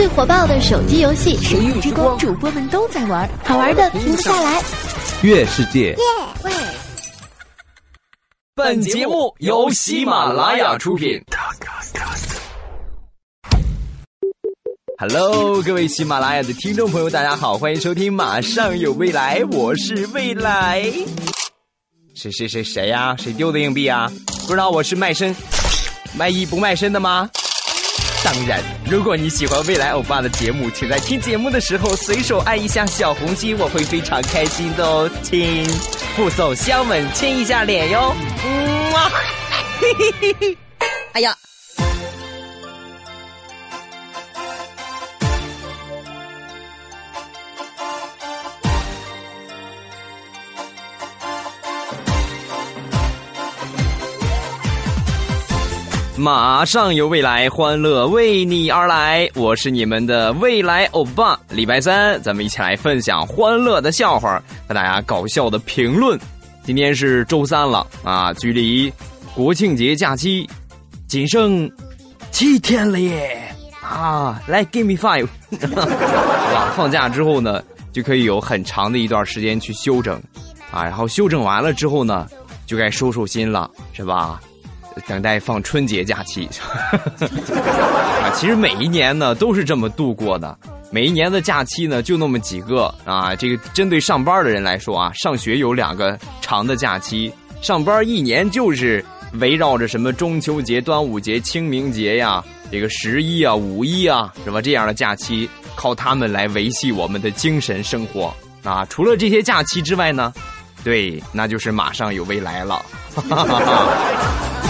最火爆的手机游戏，神域之光主播们都在玩，好玩的停不下来。月世界。喂，本节目由喜马拉雅出品。Hello，各位喜马拉雅的听众朋友，大家好，欢迎收听《马上有未来》，我是未来。谁谁谁谁呀？谁丢的硬币啊？不知道我是卖身卖艺不卖身的吗？当然，如果你喜欢未来欧巴的节目，请在听节目的时候随手按一下小红心，我会非常开心的哦。亲，附送香吻，亲一下脸哟。嗯啊，嘿嘿嘿嘿，哎呀。马上有未来，欢乐为你而来。我是你们的未来欧巴。礼拜三，咱们一起来分享欢乐的笑话和大家搞笑的评论。今天是周三了啊，距离国庆节假期仅剩七天了耶！啊，来，give me five，是吧？放假之后呢，就可以有很长的一段时间去休整啊，然后休整完了之后呢，就该收收心了，是吧？等待放春节假期，啊，其实每一年呢都是这么度过的。每一年的假期呢就那么几个啊。这个针对上班的人来说啊，上学有两个长的假期，上班一年就是围绕着什么中秋节、端午节、清明节呀，这个十一啊、五一啊，是吧？这样的假期靠他们来维系我们的精神生活啊。除了这些假期之外呢，对，那就是马上有未来了。哈哈哈哈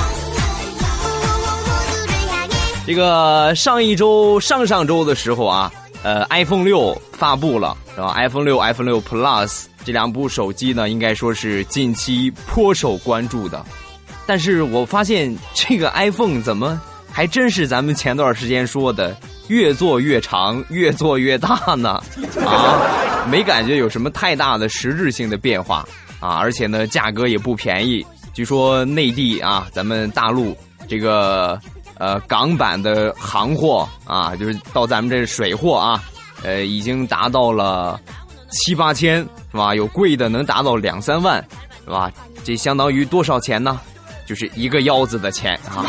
这个上一周、上上周的时候啊，呃，iPhone 六发布了，是吧？iPhone 六、iPhone 六 Plus 这两部手机呢，应该说是近期颇受关注的。但是我发现这个 iPhone 怎么还真是咱们前段时间说的，越做越长，越做越大呢？啊，没感觉有什么太大的实质性的变化啊，而且呢，价格也不便宜。据说内地啊，咱们大陆这个。呃，港版的行货啊，就是到咱们这水货啊，呃，已经达到了七八千，是吧？有贵的能达到两三万，是吧？这相当于多少钱呢？就是一个腰子的钱啊！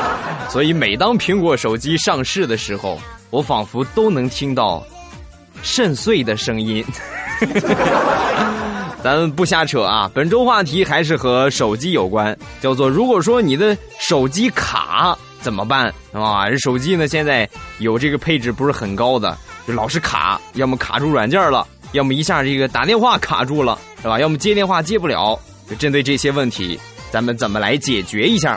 所以每当苹果手机上市的时候，我仿佛都能听到肾碎的声音。咱们不瞎扯啊！本周话题还是和手机有关，叫做如果说你的手机卡怎么办？啊？这手机呢现在有这个配置不是很高的，就老是卡，要么卡住软件了，要么一下这个打电话卡住了，是吧？要么接电话接不了。就针对这些问题，咱们怎么来解决一下？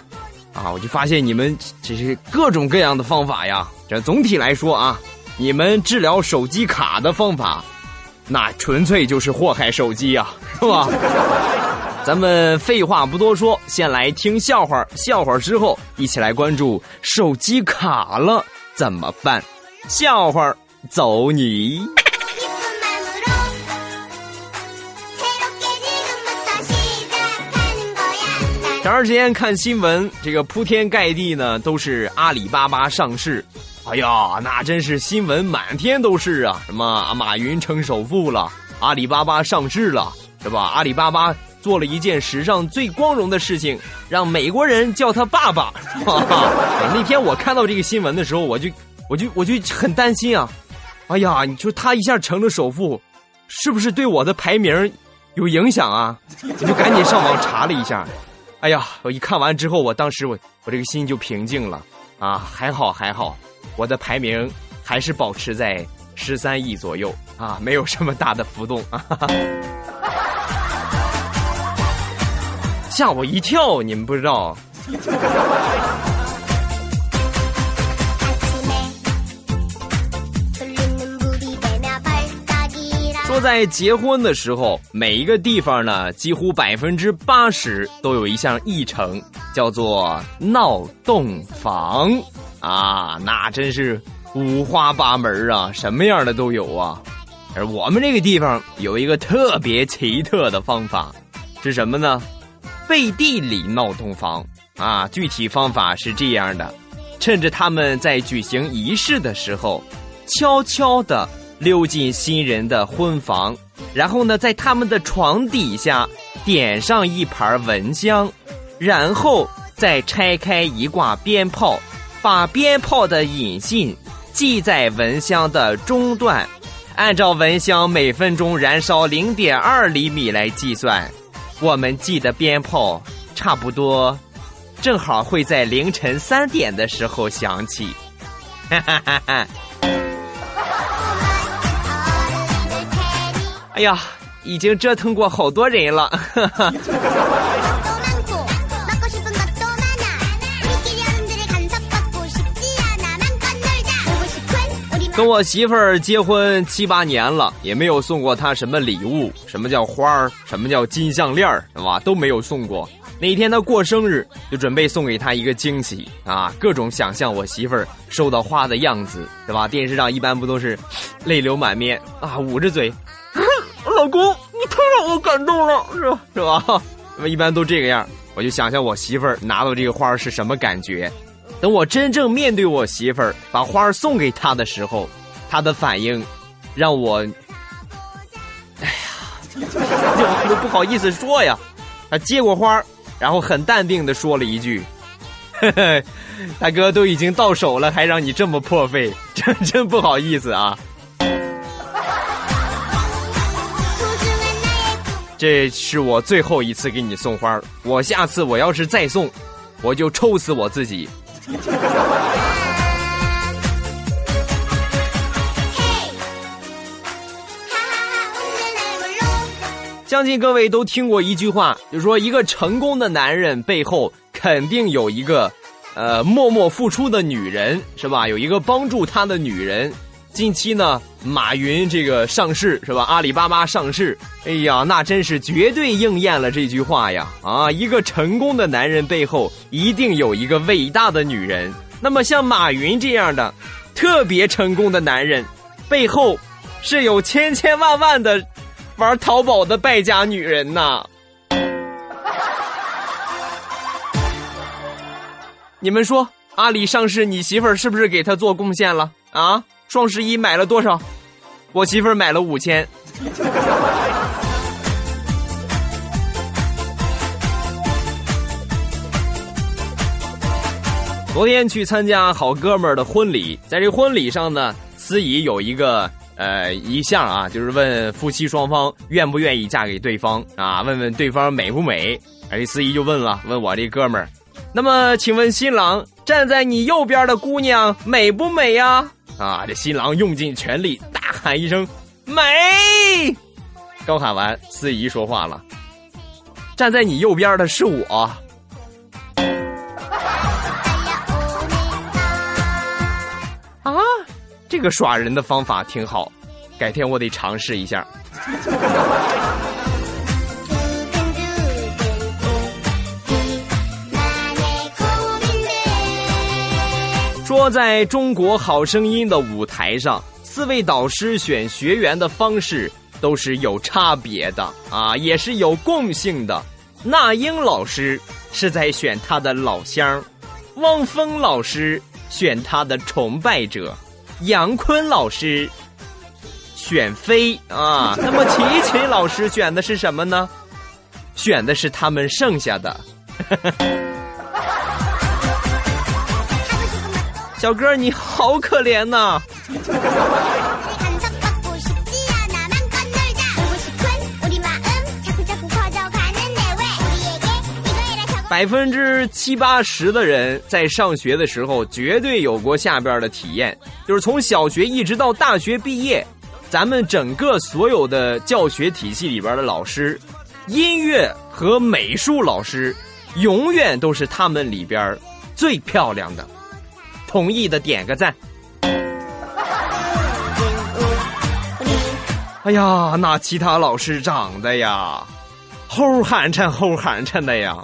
啊，我就发现你们这是各种各样的方法呀。这总体来说啊，你们治疗手机卡的方法。那纯粹就是祸害手机啊，是吧？咱们废话不多说，先来听笑话。笑话之后，一起来关注手机卡了怎么办？笑话走你！前段时间看新闻，这个铺天盖地呢都是阿里巴巴上市。哎呀，那真是新闻满天都是啊！什么马云成首富了，阿里巴巴上市了，是吧？阿里巴巴做了一件史上最光荣的事情，让美国人叫他爸爸。那天我看到这个新闻的时候，我就我就我就很担心啊！哎呀，你说他一下成了首富，是不是对我的排名有影响啊？我就赶紧上网查了一下。哎呀，我一看完之后，我当时我我这个心就平静了啊！还好还好。我的排名还是保持在十三亿左右啊，没有什么大的浮动啊，吓我一跳！你们不知道。说在结婚的时候，每一个地方呢，几乎百分之八十都有一项议程，叫做闹洞房。啊，那真是五花八门啊，什么样的都有啊。而我们这个地方有一个特别奇特的方法，是什么呢？背地里闹洞房啊。具体方法是这样的：趁着他们在举行仪式的时候，悄悄地溜进新人的婚房，然后呢，在他们的床底下点上一盘蚊香，然后再拆开一挂鞭炮，把鞭炮的引信系在蚊香的中段，按照蚊香每分钟燃烧零点二厘米来计算，我们系的鞭炮差不多。正好会在凌晨三点的时候响起，哈哈哈哈！哎呀，已经折腾过好多人了，哈哈。跟我媳妇儿结婚七八年了，也没有送过她什么礼物，什么叫花儿，什么叫金项链儿，是吧？都没有送过。那天她过生日，就准备送给她一个惊喜啊！各种想象我媳妇儿收到花的样子，是吧？电视上一般不都是泪流满面啊，捂着嘴，老公，你太让我感动了，是吧？是吧？那 么一般都这个样，我就想象我媳妇儿拿到这个花是什么感觉。等我真正面对我媳妇儿，把花儿送给她的时候，她的反应让我，哎呀，我都不好意思说呀。她接过花儿。然后很淡定的说了一句：“呵呵，大哥都已经到手了，还让你这么破费，真真不好意思啊。”这是我最后一次给你送花，我下次我要是再送，我就抽死我自己。相信各位都听过一句话，就是说一个成功的男人背后肯定有一个，呃，默默付出的女人，是吧？有一个帮助他的女人。近期呢，马云这个上市，是吧？阿里巴巴上市，哎呀，那真是绝对应验了这句话呀！啊，一个成功的男人背后一定有一个伟大的女人。那么像马云这样的特别成功的男人，背后是有千千万万的。玩淘宝的败家女人呐！你们说，阿里上市，你媳妇儿是不是给他做贡献了啊？双十一买了多少？我媳妇儿买了五千。昨天去参加好哥们儿的婚礼，在这婚礼上呢，司仪有一个。呃，一项啊，就是问夫妻双方愿不愿意嫁给对方啊？问问对方美不美？哎，司仪就问了，问我这哥们儿，那么请问新郎站在你右边的姑娘美不美呀？啊这新郎用尽全力大喊一声美。刚喊完，司仪说话了，站在你右边的是我。啊这个耍人的方法挺好，改天我得尝试一下。说在中国好声音的舞台上，四位导师选学员的方式都是有差别的啊，也是有共性的。那英老师是在选他的老乡，汪峰老师选他的崇拜者。杨坤老师选妃啊，那么齐秦老师选的是什么呢？选的是他们剩下的。小哥，你好可怜呐。百分之七八十的人在上学的时候，绝对有过下边的体验，就是从小学一直到大学毕业，咱们整个所有的教学体系里边的老师，音乐和美术老师，永远都是他们里边最漂亮的。同意的点个赞。哎呀，那其他老师长得呀。齁寒碜，齁寒碜的呀！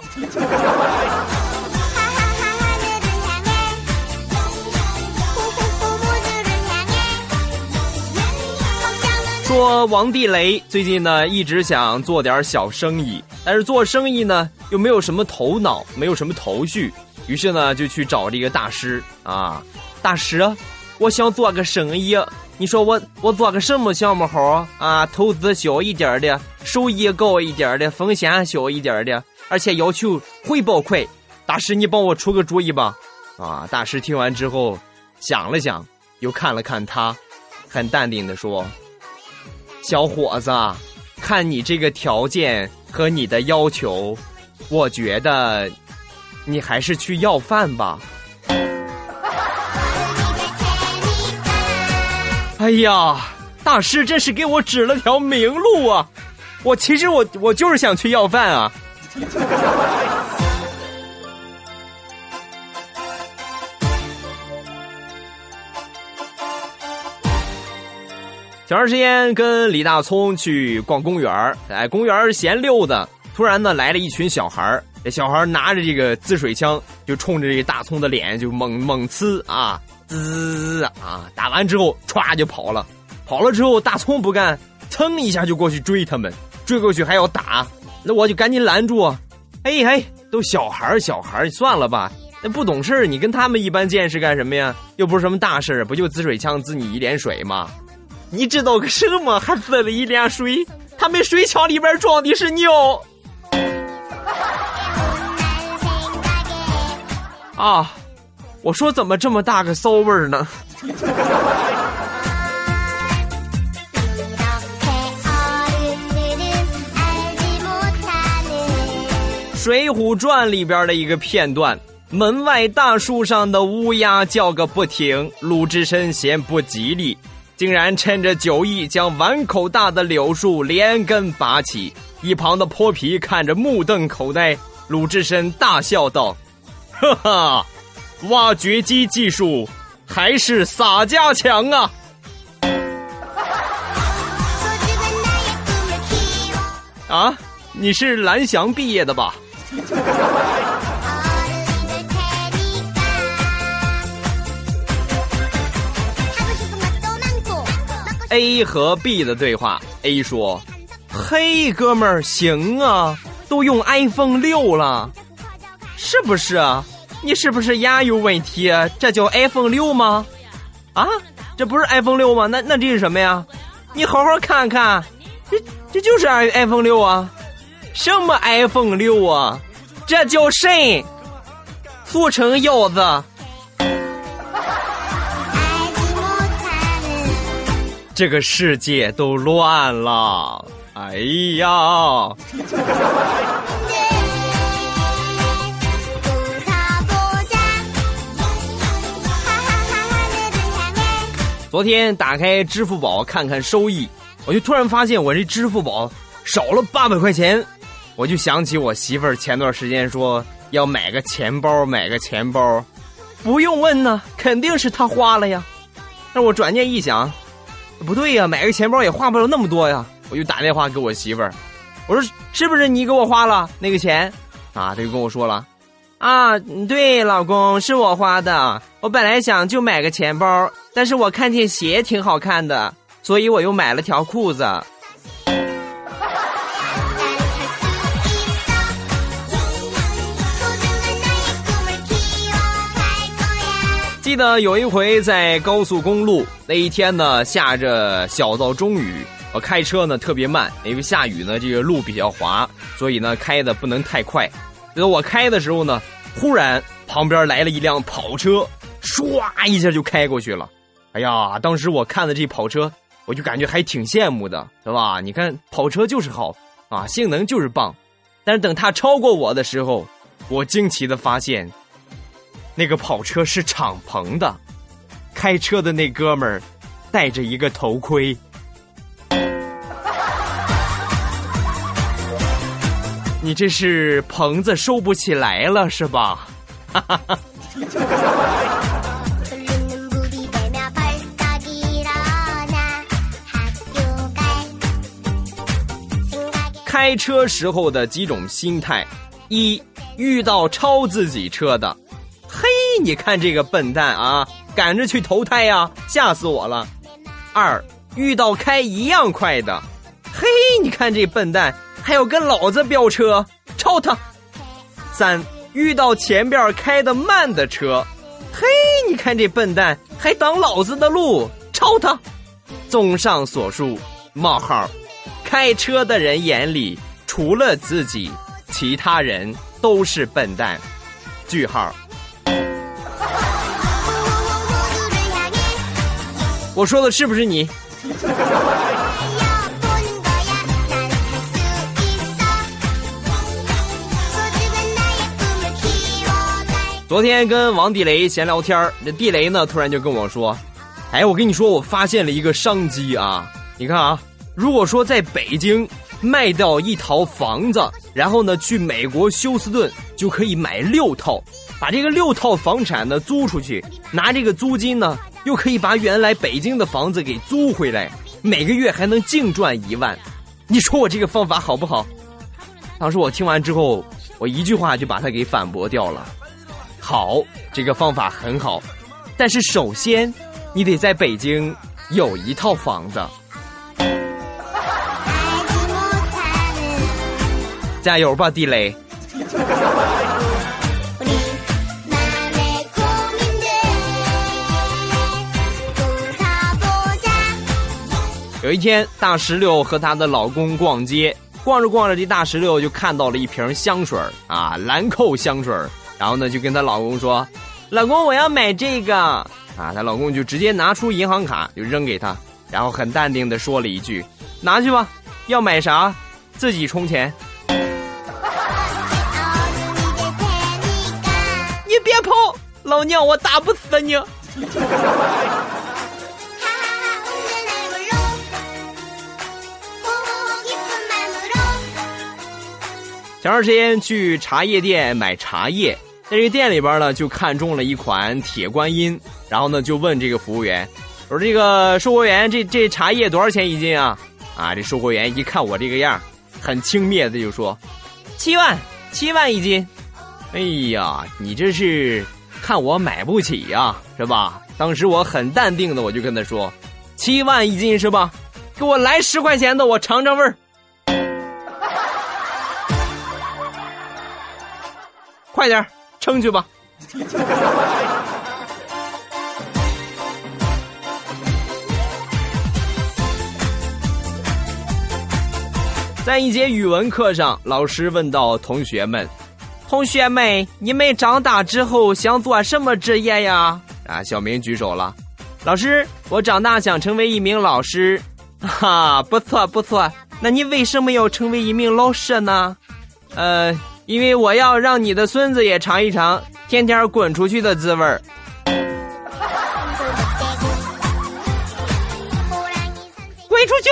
说王地雷最近呢一直想做点小生意，但是做生意呢又没有什么头脑，没有什么头绪，于是呢就去找这个大师啊，大师，我想做个生意，你说我我做个什么项目好啊？投资小一点的，收益高一点的，风险小一点的，而且要求回报快。大师，你帮我出个主意吧。啊，大师听完之后想了想，又看了看他，很淡定的说。小伙子，看你这个条件和你的要求，我觉得你还是去要饭吧。哎呀，大师真是给我指了条明路啊！我其实我我就是想去要饭啊。前段时间跟李大聪去逛公园哎，公园闲溜达，突然呢来了一群小孩这小孩拿着这个滋水枪，就冲着这个大葱的脸就猛猛呲啊，滋啊，打完之后歘就跑了，跑了之后大葱不干，噌一下就过去追他们，追过去还要打，那我就赶紧拦住，哎哎，都小孩小孩算了吧，那不懂事你跟他们一般见识干什么呀？又不是什么大事不就滋水枪滋你一脸水吗？你知道个什么？还滋了一脸水？他们水枪里边装的是尿。啊！我说怎么这么大个骚味儿呢？《水浒传》里边的一个片段，门外大树上的乌鸦叫个不停，鲁智深嫌不吉利。竟然趁着酒意，将碗口大的柳树连根拔起。一旁的泼皮看着目瞪口呆。鲁智深大笑道：“ 哈哈，挖掘机技术还是洒家强啊！” 啊，你是蓝翔毕业的吧？A 和 B 的对话，A 说：“嘿，哥们儿，行啊，都用 iPhone 六了，是不是啊？你是不是眼有问题？这叫 iPhone 六吗？啊，这不是 iPhone 六吗？那那这是什么呀？你好好看看，这这就是 iPhone 六啊！什么 iPhone 六啊？这叫肾，俗称腰子。”这个世界都乱了，哎呀！昨天打开支付宝看看收益，我就突然发现我这支付宝少了八百块钱，我就想起我媳妇儿前段时间说要买个钱包，买个钱包，不用问呢，肯定是她花了呀。但我转念一想。不对呀，买个钱包也花不了那么多呀！我就打电话给我媳妇儿，我说是不是你给我花了那个钱？啊，他就跟我说了，啊，对，老公是我花的。我本来想就买个钱包，但是我看见鞋挺好看的，所以我又买了条裤子。记得有一回在高速公路那一天呢，下着小到中雨，我开车呢特别慢，因为下雨呢这个路比较滑，所以呢开的不能太快。等我开的时候呢，忽然旁边来了一辆跑车，唰一下就开过去了。哎呀，当时我看的这跑车，我就感觉还挺羡慕的，是吧？你看跑车就是好啊，性能就是棒。但是等他超过我的时候，我惊奇的发现。那个跑车是敞篷的，开车的那哥们儿戴着一个头盔。你这是棚子收不起来了是吧？哈哈哈。开车时候的几种心态：一，遇到超自己车的。嘿，你看这个笨蛋啊，赶着去投胎呀，吓死我了！二，遇到开一样快的，嘿，你看这笨蛋还要跟老子飙车，超他！三遇到前边开的慢的车，嘿，你看这笨蛋还挡老子的路，超他！综上所述，冒号，开车的人眼里除了自己，其他人都是笨蛋，句号。我说的是不是你？昨天跟王地雷闲聊天这地雷呢突然就跟我说：“哎，我跟你说，我发现了一个商机啊！你看啊，如果说在北京卖掉一套房子，然后呢去美国休斯顿就可以买六套，把这个六套房产呢租出去，拿这个租金呢。”又可以把原来北京的房子给租回来，每个月还能净赚一万，你说我这个方法好不好？当时我听完之后，我一句话就把他给反驳掉了。好，这个方法很好，但是首先你得在北京有一套房子。加油吧，地雷！有一天，大石榴和她的老公逛街，逛着逛着，这大石榴就看到了一瓶香水啊，兰蔻香水然后呢，就跟她老公说：“老公，我要买这个。”啊，她老公就直接拿出银行卡就扔给她，然后很淡定的说了一句：“拿去吧，要买啥自己充钱。”你别跑，老娘我打不死你！前段时间去茶叶店买茶叶，在这个店里边呢，就看中了一款铁观音，然后呢就问这个服务员：“我说这个售货员，这这茶叶多少钱一斤啊？”啊，这售货员一看我这个样，很轻蔑的就说：“七万，七万一斤。”哎呀，你这是看我买不起呀，是吧？当时我很淡定的，我就跟他说：“七万一斤是吧？给我来十块钱的，我尝尝味儿。”快点，撑去吧。在一节语文课上，老师问到同学们：“同学们，你们长大之后想做什么职业呀？”啊，小明举手了。老师，我长大想成为一名老师。哈，不错不错。那你为什么要成为一名老师呢？呃。因为我要让你的孙子也尝一尝天天滚出去的滋味儿。滚出去！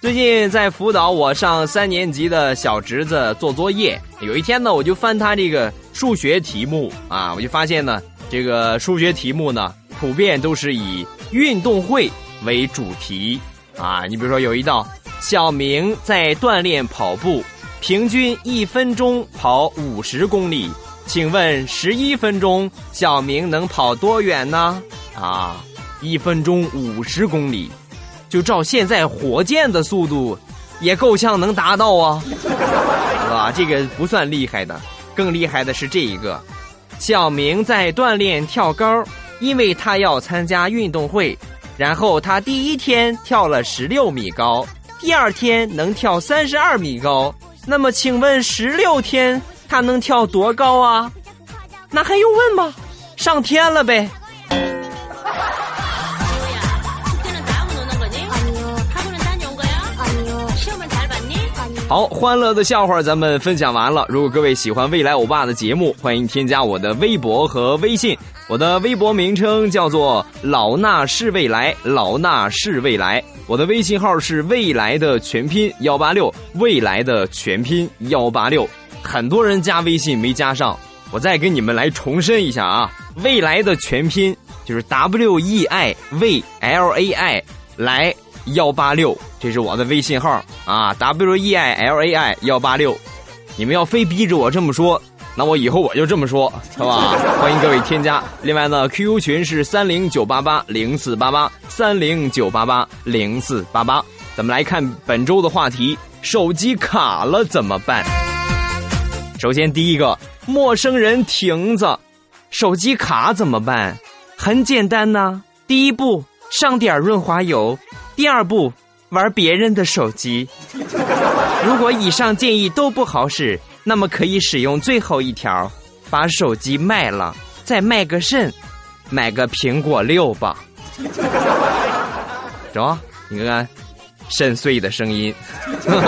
最近在辅导我上三年级的小侄子做作业，有一天呢，我就翻他这个数学题目啊，我就发现呢，这个数学题目呢。普遍都是以运动会为主题啊，你比如说有一道，小明在锻炼跑步，平均一分钟跑五十公里，请问十一分钟小明能跑多远呢？啊，一分钟五十公里，就照现在火箭的速度，也够呛能达到啊，是吧？这个不算厉害的，更厉害的是这一个，小明在锻炼跳高。因为他要参加运动会，然后他第一天跳了十六米高，第二天能跳三十二米高。那么，请问十六天他能跳多高啊？那还用问吗？上天了呗！好，欢乐的笑话咱们分享完了。如果各位喜欢未来欧巴的节目，欢迎添加我的微博和微信。我的微博名称叫做老衲是未来，老衲是未来。我的微信号是未来的全拼幺八六，未来的全拼幺八六。很多人加微信没加上，我再给你们来重申一下啊，未来的全拼就是 W E I V L A I 来幺八六，这是我的微信号啊，W E I L A I 幺八六。你们要非逼着我这么说。那我以后我就这么说，好吧？欢迎各位添加。另外呢，QQ 群是三零九八八零四八八三零九八八零四八八。咱们来看本周的话题：手机卡了怎么办？首先第一个，陌生人亭子，手机卡怎么办？很简单呐，第一步上点润滑油，第二步玩别人的手机。如果以上建议都不好使。那么可以使用最后一条，把手机卖了，再卖个肾，买个苹果六吧。走，你看看，肾碎的声音。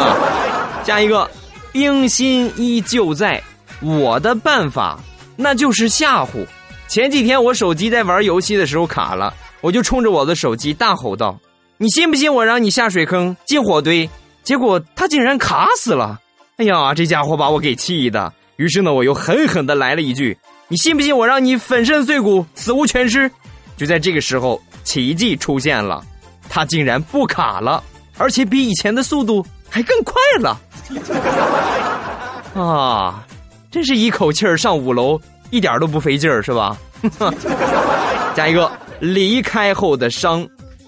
下一个，冰心依旧在。我的办法那就是吓唬。前几天我手机在玩游戏的时候卡了，我就冲着我的手机大吼道：“你信不信我让你下水坑进火堆？”结果他竟然卡死了。哎呀，这家伙把我给气的。于是呢，我又狠狠的来了一句：“你信不信我让你粉身碎骨，死无全尸？”就在这个时候，奇迹出现了，他竟然不卡了，而且比以前的速度还更快了。啊，真是一口气儿上五楼，一点都不费劲儿，是吧？加一个离开后的伤，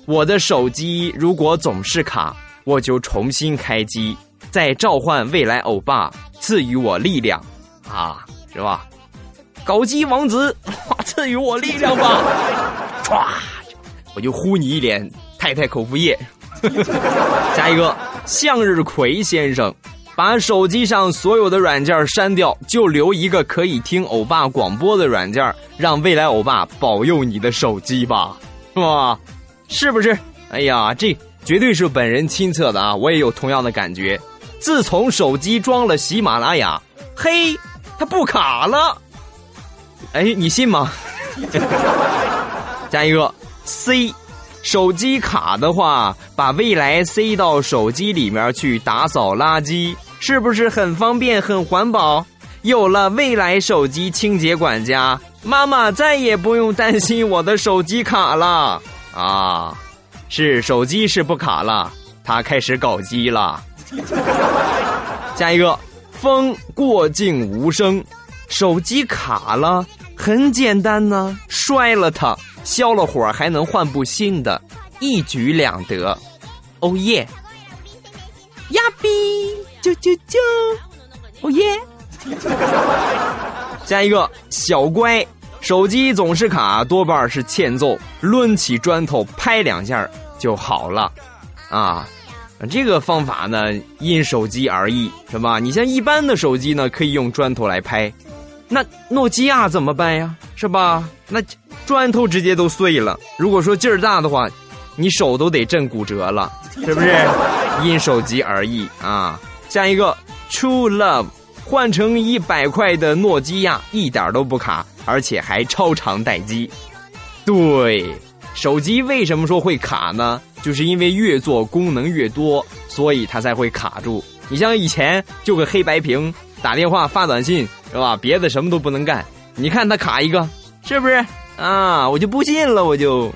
我的手机如果总是卡，我就重新开机。再召唤未来欧巴赐予我力量，啊，是吧？搞基王子，赐予我力量吧！唰，我就呼你一脸太太口服液。下一个，向日葵先生，把手机上所有的软件删掉，就留一个可以听欧巴广播的软件，让未来欧巴保佑你的手机吧，是吧？是不是？哎呀，这绝对是本人亲测的啊！我也有同样的感觉。自从手机装了喜马拉雅，嘿，它不卡了。哎，你信吗？加一个 C，手机卡的话，把未来塞到手机里面去打扫垃圾，是不是很方便、很环保？有了未来手机清洁管家，妈妈再也不用担心我的手机卡了啊！是手机是不卡了，它开始搞基了。下一个，风过境无声，手机卡了，很简单呢，摔了它，消了火还能换部新的，一举两得。哦耶！呀比，啾啾啾！哦耶！下一个，小乖，手机总是卡，多半是欠揍，抡起砖头拍两下就好了，啊。这个方法呢，因手机而异，是吧？你像一般的手机呢，可以用砖头来拍，那诺基亚怎么办呀？是吧？那砖头直接都碎了。如果说劲儿大的话，你手都得震骨折了，是不是？因手机而异啊。下一个，True Love，换成一百块的诺基亚，一点都不卡，而且还超长待机。对。手机为什么说会卡呢？就是因为越做功能越多，所以它才会卡住。你像以前就个黑白屏，打电话发短信是吧？别的什么都不能干。你看它卡一个，是不是啊？我就不信了，我就，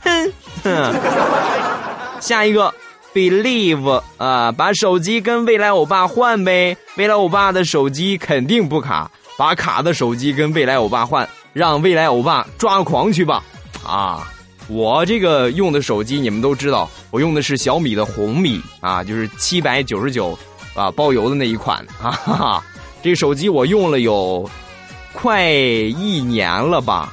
哼哼。下一个，believe 啊，把手机跟未来欧巴换呗。未来欧巴的手机肯定不卡，把卡的手机跟未来欧巴换，让未来欧巴抓狂去吧，啊。我这个用的手机，你们都知道，我用的是小米的红米啊，就是七百九十九啊包邮的那一款啊。哈哈，这手机我用了有快一年了吧，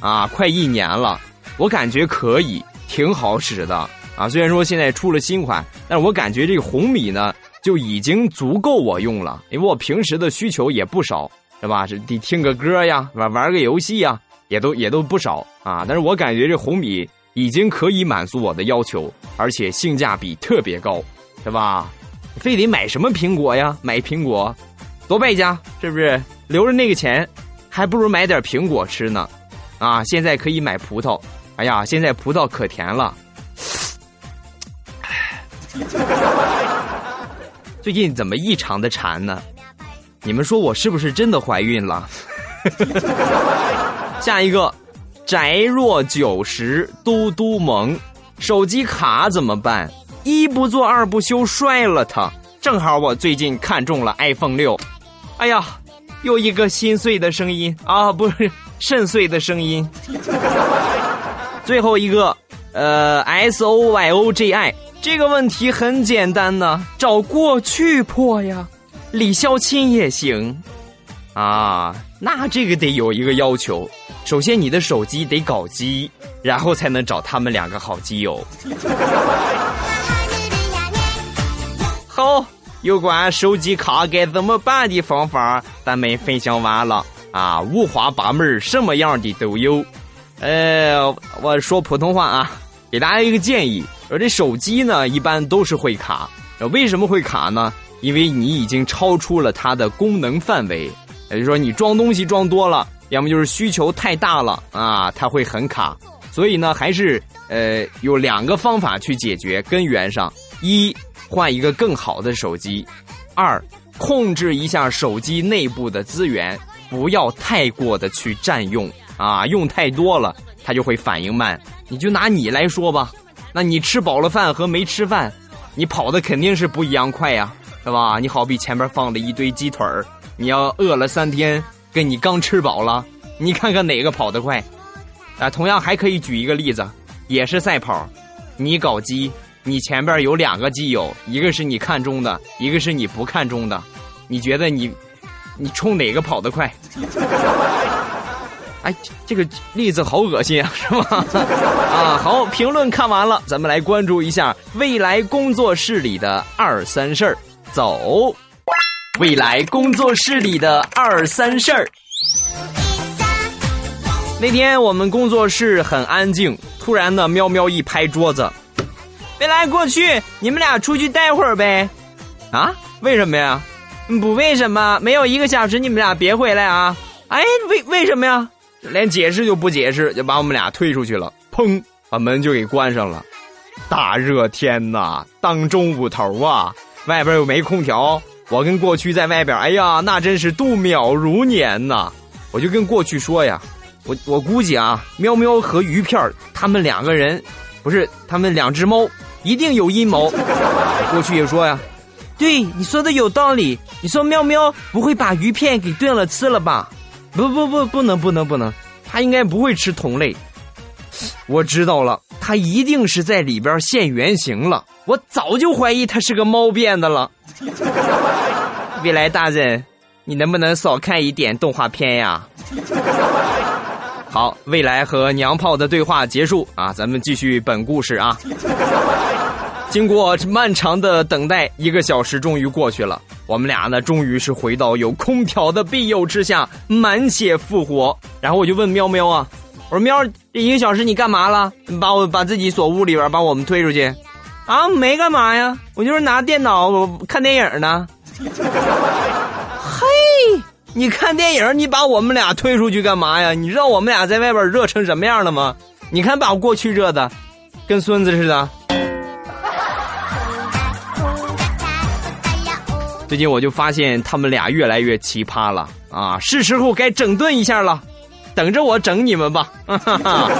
啊，快一年了，我感觉可以，挺好使的啊。虽然说现在出了新款，但是我感觉这个红米呢就已经足够我用了，因为我平时的需求也不少，是吧？是得听个歌呀，玩玩个游戏呀。也都也都不少啊，但是我感觉这红米已经可以满足我的要求，而且性价比特别高，是吧？非得买什么苹果呀？买苹果多败家，是不是？留着那个钱，还不如买点苹果吃呢。啊，现在可以买葡萄，哎呀，现在葡萄可甜了。最近怎么异常的馋呢？你们说我是不是真的怀孕了？下一个，宅若九十，嘟嘟萌，手机卡怎么办？一不做二不休，摔了它。正好我最近看中了 iPhone 六，哎呀，又一个心碎的声音啊，不是肾碎的声音。最后一个，呃，S O Y O J I 这个问题很简单呢，找过去破呀，李孝钦也行啊。那这个得有一个要求，首先你的手机得搞机，然后才能找他们两个好基友。好，有关手机卡该怎么办的方法，咱们分享完了啊，五花八门，什么样的都有。呃，我说普通话啊，给大家一个建议，说这手机呢一般都是会卡，为什么会卡呢？因为你已经超出了它的功能范围。也就是说，你装东西装多了，要么就是需求太大了啊，它会很卡。所以呢，还是呃有两个方法去解决根源上：一换一个更好的手机；二控制一下手机内部的资源，不要太过的去占用啊，用太多了它就会反应慢。你就拿你来说吧，那你吃饱了饭和没吃饭，你跑的肯定是不一样快呀，是吧？你好比前面放了一堆鸡腿儿。你要饿了三天，跟你刚吃饱了，你看看哪个跑得快？啊，同样还可以举一个例子，也是赛跑，你搞基，你前边有两个基友，一个是你看中的，一个是你不看中的，你觉得你，你冲哪个跑得快？哎，这个例子好恶心啊，是吗？啊，好，评论看完了，咱们来关注一下未来工作室里的二三事儿，走。未来工作室里的二三事儿。那天我们工作室很安静，突然呢，喵喵一拍桌子：“未来过去，你们俩出去待会儿呗。”啊？为什么呀？不为什么，没有一个小时，你们俩别回来啊！哎，为为什么呀？连解释就不解释，就把我们俩推出去了。砰，把门就给关上了。大热天呐，当中午头啊，外边又没空调。我跟过去在外边，哎呀，那真是度秒如年呐！我就跟过去说呀，我我估计啊，喵喵和鱼片他们两个人，不是他们两只猫，一定有阴谋。过去也说呀，对你说的有道理。你说喵喵不会把鱼片给炖了吃了吧？不不不，不能不能不能，他应该不会吃同类。我知道了，他一定是在里边现原形了。我早就怀疑他是个猫变的了。未来大人，你能不能少看一点动画片呀？好，未来和娘炮的对话结束啊，咱们继续本故事啊。经过漫长的等待，一个小时终于过去了，我们俩呢，终于是回到有空调的庇佑之下，满血复活。然后我就问喵喵啊，我说喵，这一个小时你干嘛了？把我把自己锁屋里边，把我们推出去。啊，没干嘛呀，我就是拿电脑看电影呢。嘿，你看电影，你把我们俩推出去干嘛呀？你知道我们俩在外边热成什么样了吗？你看把我过去热的，跟孙子似的。最近我就发现他们俩越来越奇葩了啊，是时候该整顿一下了，等着我整你们吧。哈哈。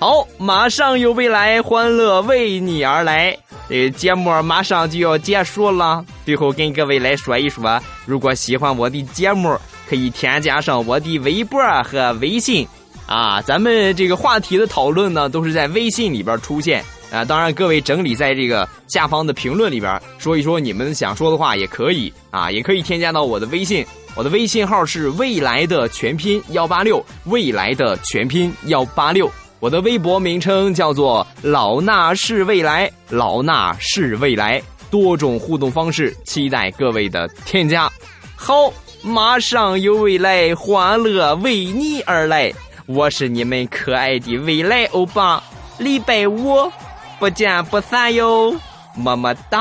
好，马上有未来欢乐为你而来。呃，节目马上就要结束了，最后跟各位来说一说，如果喜欢我的节目，可以添加上我的微博和微信。啊，咱们这个话题的讨论呢，都是在微信里边出现。啊，当然各位整理在这个下方的评论里边说一说你们想说的话也可以。啊，也可以添加到我的微信，我的微信号是未来的全拼幺八六，未来的全拼幺八六。我的微博名称叫做“老衲是未来”，老衲是未来，多种互动方式，期待各位的添加。好，马上有未来欢乐为你而来，我是你们可爱的未来欧巴，礼拜五不见不散哟，么么哒。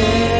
yeah.